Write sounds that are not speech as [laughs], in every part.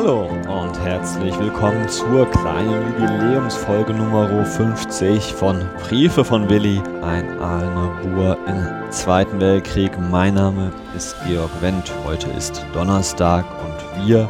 Hallo und herzlich willkommen zur kleinen Jubiläumsfolge Nummer 50 von Briefe von Willi, ein Aalner im Zweiten Weltkrieg. Mein Name ist Georg Wendt. Heute ist Donnerstag und wir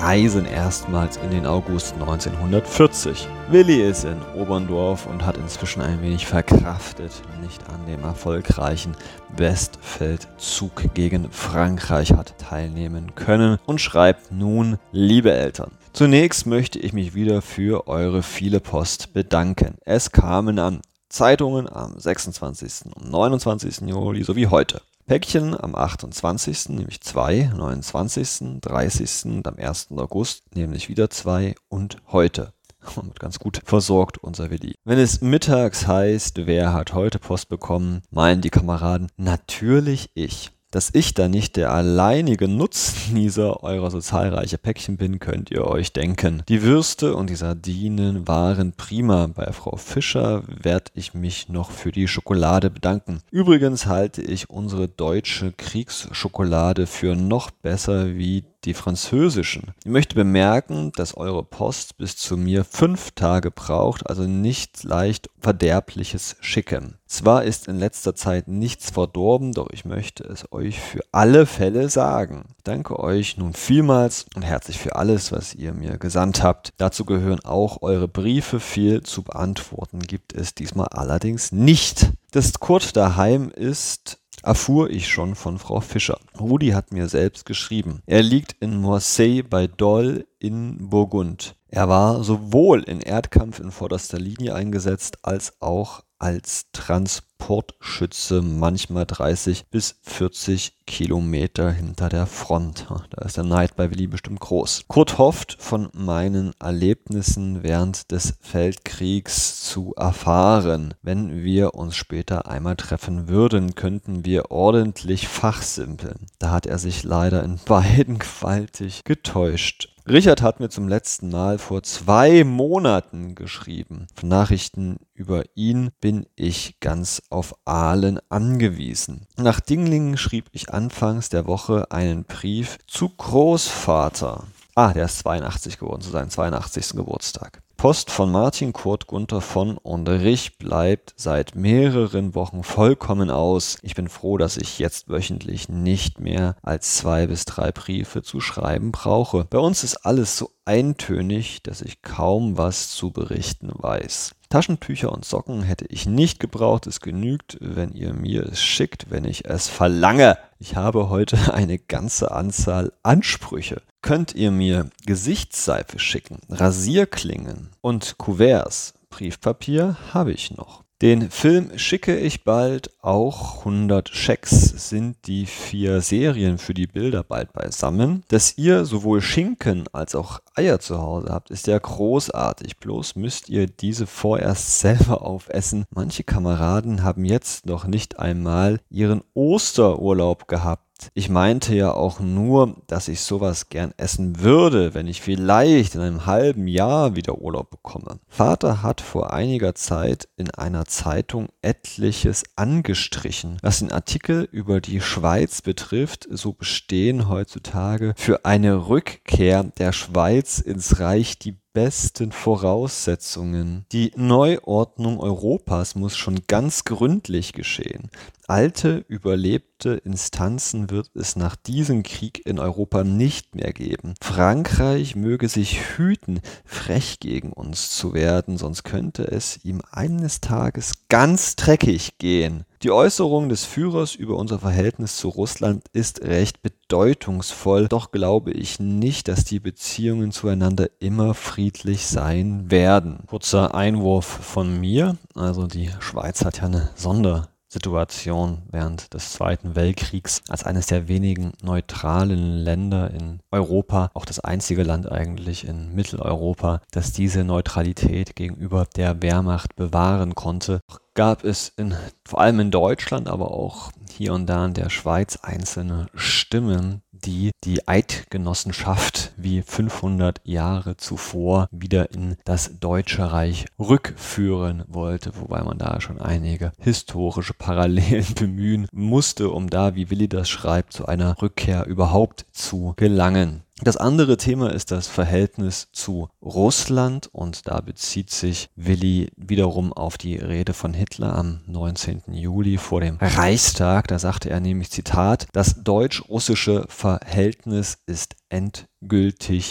reisen erstmals in den August 1940. Willi ist in Oberndorf und hat inzwischen ein wenig verkraftet, nicht an dem erfolgreichen Westfeldzug gegen Frankreich hat teilnehmen können und schreibt nun, liebe Eltern, Zunächst möchte ich mich wieder für eure viele Post bedanken. Es kamen an Zeitungen am 26. und 29. Juli sowie heute. Päckchen am 28., nämlich zwei, 29., 30. und am 1. August, nämlich wieder zwei und heute. [laughs] Und ganz gut versorgt unser Willi. Wenn es mittags heißt, wer hat heute Post bekommen, meinen die Kameraden natürlich ich. Dass ich da nicht der alleinige Nutznießer [laughs] eurer so zahlreichen Päckchen bin, könnt ihr euch denken. Die Würste und die Sardinen waren prima. Bei Frau Fischer werde ich mich noch für die Schokolade bedanken. Übrigens halte ich unsere deutsche Kriegsschokolade für noch besser wie die französischen. Ich möchte bemerken, dass eure Post bis zu mir fünf Tage braucht, also nicht leicht verderbliches Schicken. Zwar ist in letzter Zeit nichts verdorben, doch ich möchte es euch für alle Fälle sagen. Danke euch nun vielmals und herzlich für alles, was ihr mir gesandt habt. Dazu gehören auch eure Briefe. Viel zu beantworten gibt es diesmal allerdings nicht. Dass Kurt daheim ist, erfuhr ich schon von Frau Fischer. Rudi hat mir selbst geschrieben. Er liegt in Marseille bei Dole in Burgund. Er war sowohl in Erdkampf in vorderster Linie eingesetzt als auch als Transportschütze manchmal 30 bis 40 Kilometer hinter der Front. Da ist der Neid bei Willi bestimmt groß. Kurt hofft, von meinen Erlebnissen während des Feldkriegs zu erfahren. Wenn wir uns später einmal treffen würden, könnten wir ordentlich fachsimpeln. Da hat er sich leider in [laughs] beiden gewaltig getäuscht. Richard hat mir zum letzten Mal vor zwei Monaten geschrieben. Für Nachrichten über ihn bin ich ganz auf Aalen angewiesen. Nach Dinglingen schrieb ich anfangs der Woche einen Brief zu Großvater. Ah, der ist 82 geworden, zu seinem 82. Geburtstag. Post von Martin Kurt Gunther von Onderich bleibt seit mehreren Wochen vollkommen aus. Ich bin froh, dass ich jetzt wöchentlich nicht mehr als zwei bis drei Briefe zu schreiben brauche. Bei uns ist alles so eintönig, dass ich kaum was zu berichten weiß. Taschentücher und Socken hätte ich nicht gebraucht. Es genügt, wenn ihr mir es schickt, wenn ich es verlange. Ich habe heute [laughs] eine ganze Anzahl Ansprüche könnt ihr mir Gesichtsseife schicken, Rasierklingen und Kuverts. Briefpapier habe ich noch. Den Film schicke ich bald, auch 100 Schecks sind die vier Serien für die Bilder bald beisammen. Dass ihr sowohl Schinken als auch Eier zu Hause habt, ist ja großartig. Bloß müsst ihr diese vorerst selber aufessen. Manche Kameraden haben jetzt noch nicht einmal ihren Osterurlaub gehabt. Ich meinte ja auch nur, dass ich sowas gern essen würde, wenn ich vielleicht in einem halben Jahr wieder Urlaub bekomme. Vater hat vor einiger Zeit in einer Zeitung etliches angestrichen. Was den Artikel über die Schweiz betrifft, so bestehen heutzutage für eine Rückkehr der Schweiz ins Reich die besten Voraussetzungen. Die Neuordnung Europas muss schon ganz gründlich geschehen. Alte, überlebte Instanzen wird es nach diesem Krieg in Europa nicht mehr geben. Frankreich möge sich hüten, frech gegen uns zu werden, sonst könnte es ihm eines Tages ganz dreckig gehen. Die Äußerung des Führers über unser Verhältnis zu Russland ist recht bedeutungsvoll, doch glaube ich nicht, dass die Beziehungen zueinander immer friedlich sein werden. Kurzer Einwurf von mir, also die Schweiz hat ja eine Sonder Situation während des Zweiten Weltkriegs als eines der wenigen neutralen Länder in Europa, auch das einzige Land eigentlich in Mitteleuropa, das diese Neutralität gegenüber der Wehrmacht bewahren konnte, gab es in, vor allem in Deutschland, aber auch hier und da in der Schweiz einzelne Stimmen, die die Eidgenossenschaft wie 500 Jahre zuvor wieder in das Deutsche Reich rückführen wollte, wobei man da schon einige historische Parallelen [laughs] bemühen musste, um da, wie Willi das schreibt, zu einer Rückkehr überhaupt zu gelangen. Das andere Thema ist das Verhältnis zu Russland und da bezieht sich Willi wiederum auf die Rede von Hitler am 19. Juli vor dem Reichstag. Da sagte er nämlich Zitat, das deutsch-russische Verhältnis ist endgültig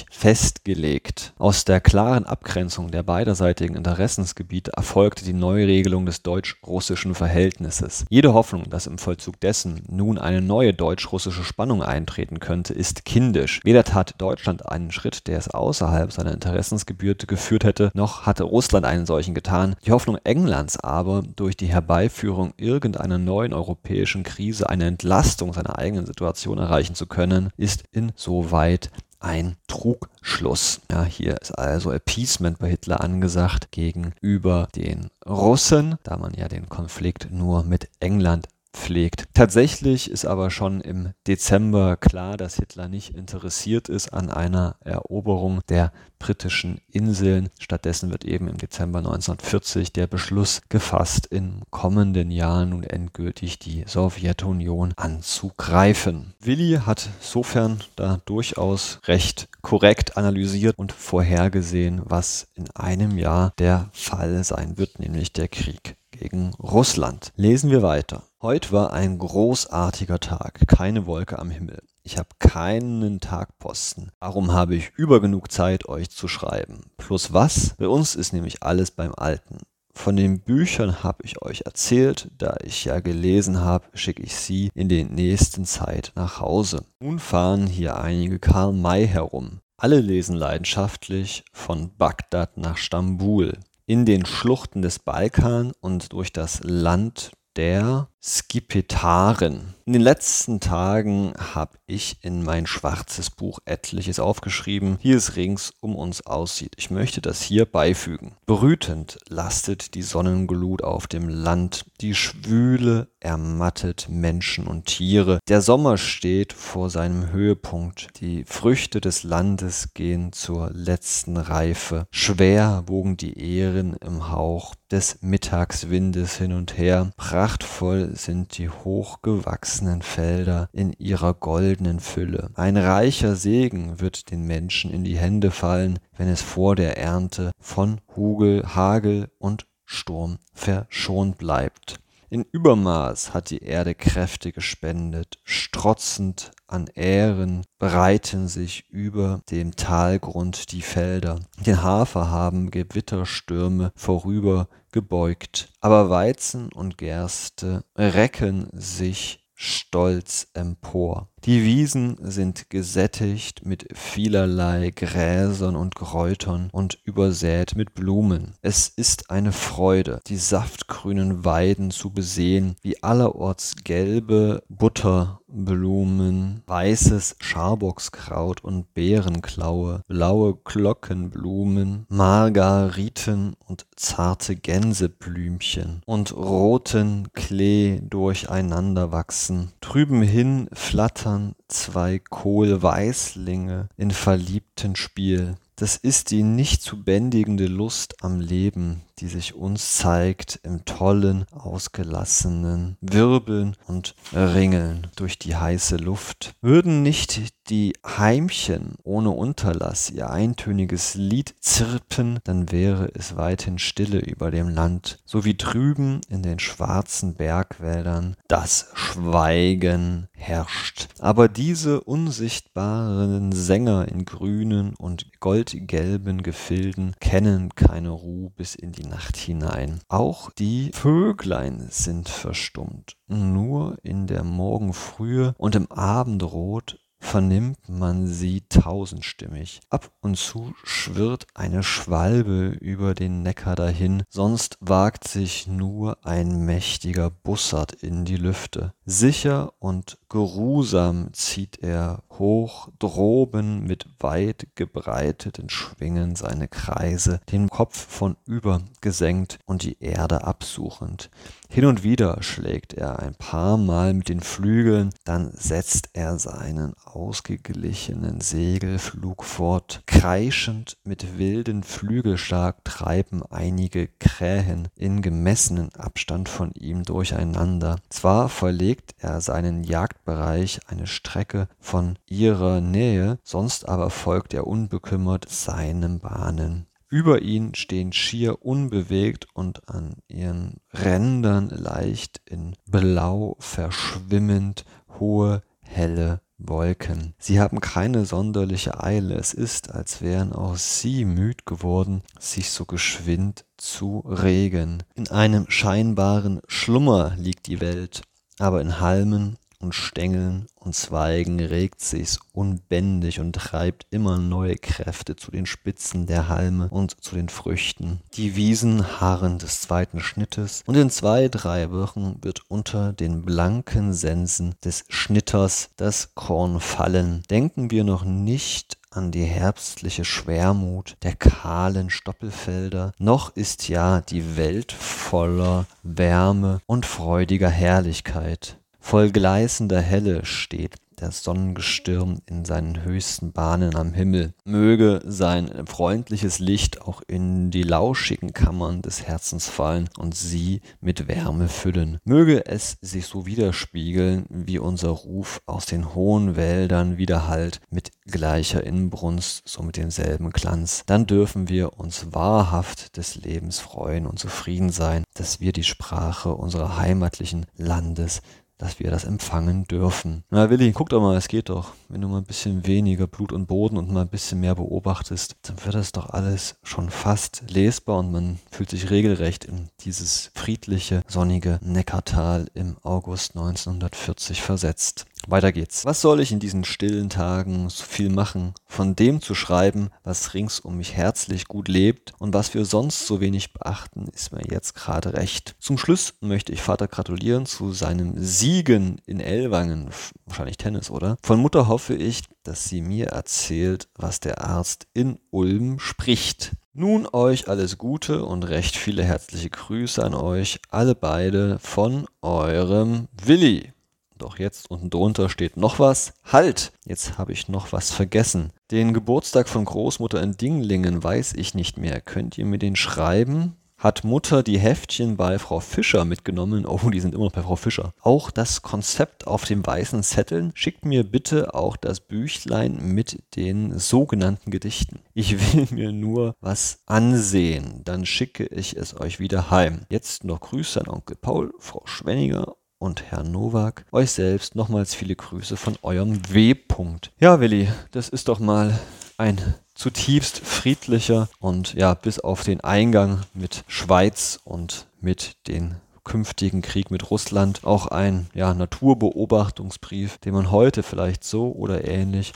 festgelegt. Aus der klaren Abgrenzung der beiderseitigen Interessensgebiete erfolgte die Neuregelung des deutsch-russischen Verhältnisses. Jede Hoffnung, dass im Vollzug dessen nun eine neue deutsch-russische Spannung eintreten könnte, ist kindisch. Weder tat Deutschland einen Schritt, der es außerhalb seiner Interessensgebiete geführt hätte, noch hatte Russland einen solchen getan. Die Hoffnung Englands aber, durch die Herbeiführung irgendeiner neuen europäischen Krise eine Entlastung seiner eigenen Situation erreichen zu können, ist insoweit ein Trugschluss. Ja, hier ist also Appeasement bei Hitler angesagt gegenüber den Russen, da man ja den Konflikt nur mit England pflegt. Tatsächlich ist aber schon im Dezember klar, dass Hitler nicht interessiert ist an einer Eroberung der britischen Inseln. Stattdessen wird eben im Dezember 1940 der Beschluss gefasst, im kommenden Jahr nun endgültig die Sowjetunion anzugreifen. Willi hat sofern da durchaus recht korrekt analysiert und vorhergesehen, was in einem Jahr der Fall sein wird, nämlich der Krieg gegen Russland. Lesen wir weiter. Heute war ein großartiger Tag, keine Wolke am Himmel. Ich habe keinen Tagposten. Darum habe ich übergenug Zeit, euch zu schreiben. Plus was? Bei uns ist nämlich alles beim Alten. Von den Büchern habe ich euch erzählt, da ich ja gelesen habe, schicke ich sie in der nächsten Zeit nach Hause. Nun fahren hier einige Karl May herum. Alle lesen leidenschaftlich von Bagdad nach Stambul. In den Schluchten des Balkan und durch das Land der Skipetaren. In den letzten Tagen habe ich in mein schwarzes Buch etliches aufgeschrieben, wie es rings um uns aussieht. Ich möchte das hier beifügen. Brütend lastet die Sonnenglut auf dem Land, die Schwüle ermattet Menschen und Tiere. Der Sommer steht vor seinem Höhepunkt, die Früchte des Landes gehen zur letzten Reife. Schwer wogen die Ähren im Hauch des Mittagswindes hin und her, prachtvoll sind die hochgewachsenen Felder in ihrer goldenen Fülle. Ein reicher Segen wird den Menschen in die Hände fallen, wenn es vor der Ernte von Hugel, Hagel und Sturm verschont bleibt. In Übermaß hat die Erde Kräfte gespendet, strotzend an Ähren breiten sich über dem Talgrund die Felder. Den Hafer haben Gewitterstürme vorüber gebeugt, aber Weizen und Gerste recken sich stolz empor. Die Wiesen sind gesättigt mit vielerlei Gräsern und Kräutern und übersät mit Blumen. Es ist eine Freude, die saftgrünen Weiden zu besehen, wie allerorts gelbe Butterblumen, weißes Scharbockskraut und Beerenklaue, blaue Glockenblumen, Margariten und zarte Gänseblümchen und roten Klee durcheinander wachsen. Drüben hin flattern zwei Kohlweißlinge in verliebten Spiel. Das ist die nicht zu bändigende Lust am Leben, die sich uns zeigt im tollen, ausgelassenen Wirbeln und Ringeln durch die heiße Luft. Würden nicht die Heimchen ohne Unterlass ihr eintöniges Lied zirpen, dann wäre es weithin Stille über dem Land, so wie drüben in den schwarzen Bergwäldern das Schweigen herrscht. Aber diese unsichtbaren Sänger in grünen und goldgelben Gefilden kennen keine Ruhe bis in die Nacht hinein. Auch die Vöglein sind verstummt. Nur in der Morgenfrühe und im Abendrot vernimmt man sie tausendstimmig. Ab und zu schwirrt eine Schwalbe über den Neckar dahin, sonst wagt sich nur ein mächtiger Bussard in die Lüfte. Sicher und geruhsam zieht er hoch droben mit weit gebreiteten Schwingen seine Kreise, den Kopf von über gesenkt und die Erde absuchend. Hin und wieder schlägt er ein paar Mal mit den Flügeln, dann setzt er seinen ausgeglichenen Segelflug fort. Kreischend mit wilden Flügelschlag treiben einige Krähen in gemessenen Abstand von ihm durcheinander. Zwar verlegt er seinen Jagdbereich eine Strecke von ihrer Nähe, sonst aber folgt er unbekümmert seinen Bahnen. Über ihn stehen schier unbewegt und an ihren Rändern leicht in Blau verschwimmend hohe, helle Wolken. Sie haben keine sonderliche Eile, es ist, als wären auch sie müd geworden, sich so geschwind zu regen. In einem scheinbaren Schlummer liegt die Welt, aber in Halmen und Stängeln und Zweigen regt sich's unbändig und treibt immer neue Kräfte zu den Spitzen der Halme und zu den Früchten. Die Wiesen harren des zweiten Schnittes und in zwei, drei Wochen wird unter den blanken Sensen des Schnitters das Korn fallen. Denken wir noch nicht an die herbstliche Schwermut der kahlen Stoppelfelder, noch ist ja die Welt voller Wärme und freudiger Herrlichkeit. Voll gleißender Helle steht der Sonnengestirn in seinen höchsten Bahnen am Himmel. Möge sein freundliches Licht auch in die lauschigen Kammern des Herzens fallen und sie mit Wärme füllen. Möge es sich so widerspiegeln, wie unser Ruf aus den hohen Wäldern widerhallt, mit gleicher Inbrunst, so mit demselben Glanz. Dann dürfen wir uns wahrhaft des Lebens freuen und zufrieden sein, dass wir die Sprache unserer heimatlichen Landes dass wir das empfangen dürfen. Na Willi, guck doch mal, es geht doch. Wenn du mal ein bisschen weniger Blut und Boden und mal ein bisschen mehr beobachtest, dann wird das doch alles schon fast lesbar und man fühlt sich regelrecht in dieses friedliche, sonnige Neckartal im August 1940 versetzt. Weiter geht's. Was soll ich in diesen stillen Tagen so viel machen? Von dem zu schreiben, was rings um mich herzlich gut lebt und was wir sonst so wenig beachten, ist mir jetzt gerade recht. Zum Schluss möchte ich Vater gratulieren zu seinem Siegen in Ellwangen. Wahrscheinlich Tennis, oder? Von Mutter hoffe ich, dass sie mir erzählt, was der Arzt in Ulm spricht. Nun euch alles Gute und recht viele herzliche Grüße an euch alle beide von eurem Willi. Doch jetzt unten drunter steht noch was. Halt! Jetzt habe ich noch was vergessen. Den Geburtstag von Großmutter in Dinglingen weiß ich nicht mehr. Könnt ihr mir den schreiben? Hat Mutter die Heftchen bei Frau Fischer mitgenommen? Oh, die sind immer noch bei Frau Fischer. Auch das Konzept auf dem weißen Zetteln. Schickt mir bitte auch das Büchlein mit den sogenannten Gedichten. Ich will [laughs] mir nur was ansehen. Dann schicke ich es euch wieder heim. Jetzt noch Grüße an Onkel Paul, Frau Schwenninger und Herr Nowak. Euch selbst nochmals viele Grüße von eurem W. -Punkt. Ja, Willi, das ist doch mal ein zutiefst friedlicher und ja, bis auf den Eingang mit Schweiz und mit den künftigen Krieg mit Russland auch ein ja, Naturbeobachtungsbrief, den man heute vielleicht so oder ähnlich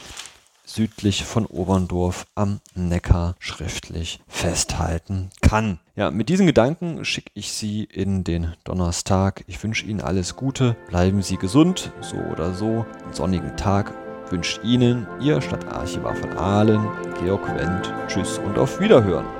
südlich von Oberndorf am Neckar schriftlich festhalten kann. Ja, mit diesen Gedanken schicke ich Sie in den Donnerstag. Ich wünsche Ihnen alles Gute, bleiben Sie gesund, so oder so. Einen sonnigen Tag wünscht Ihnen Ihr Stadtarchivar von Aalen, Georg Wendt. Tschüss und auf Wiederhören.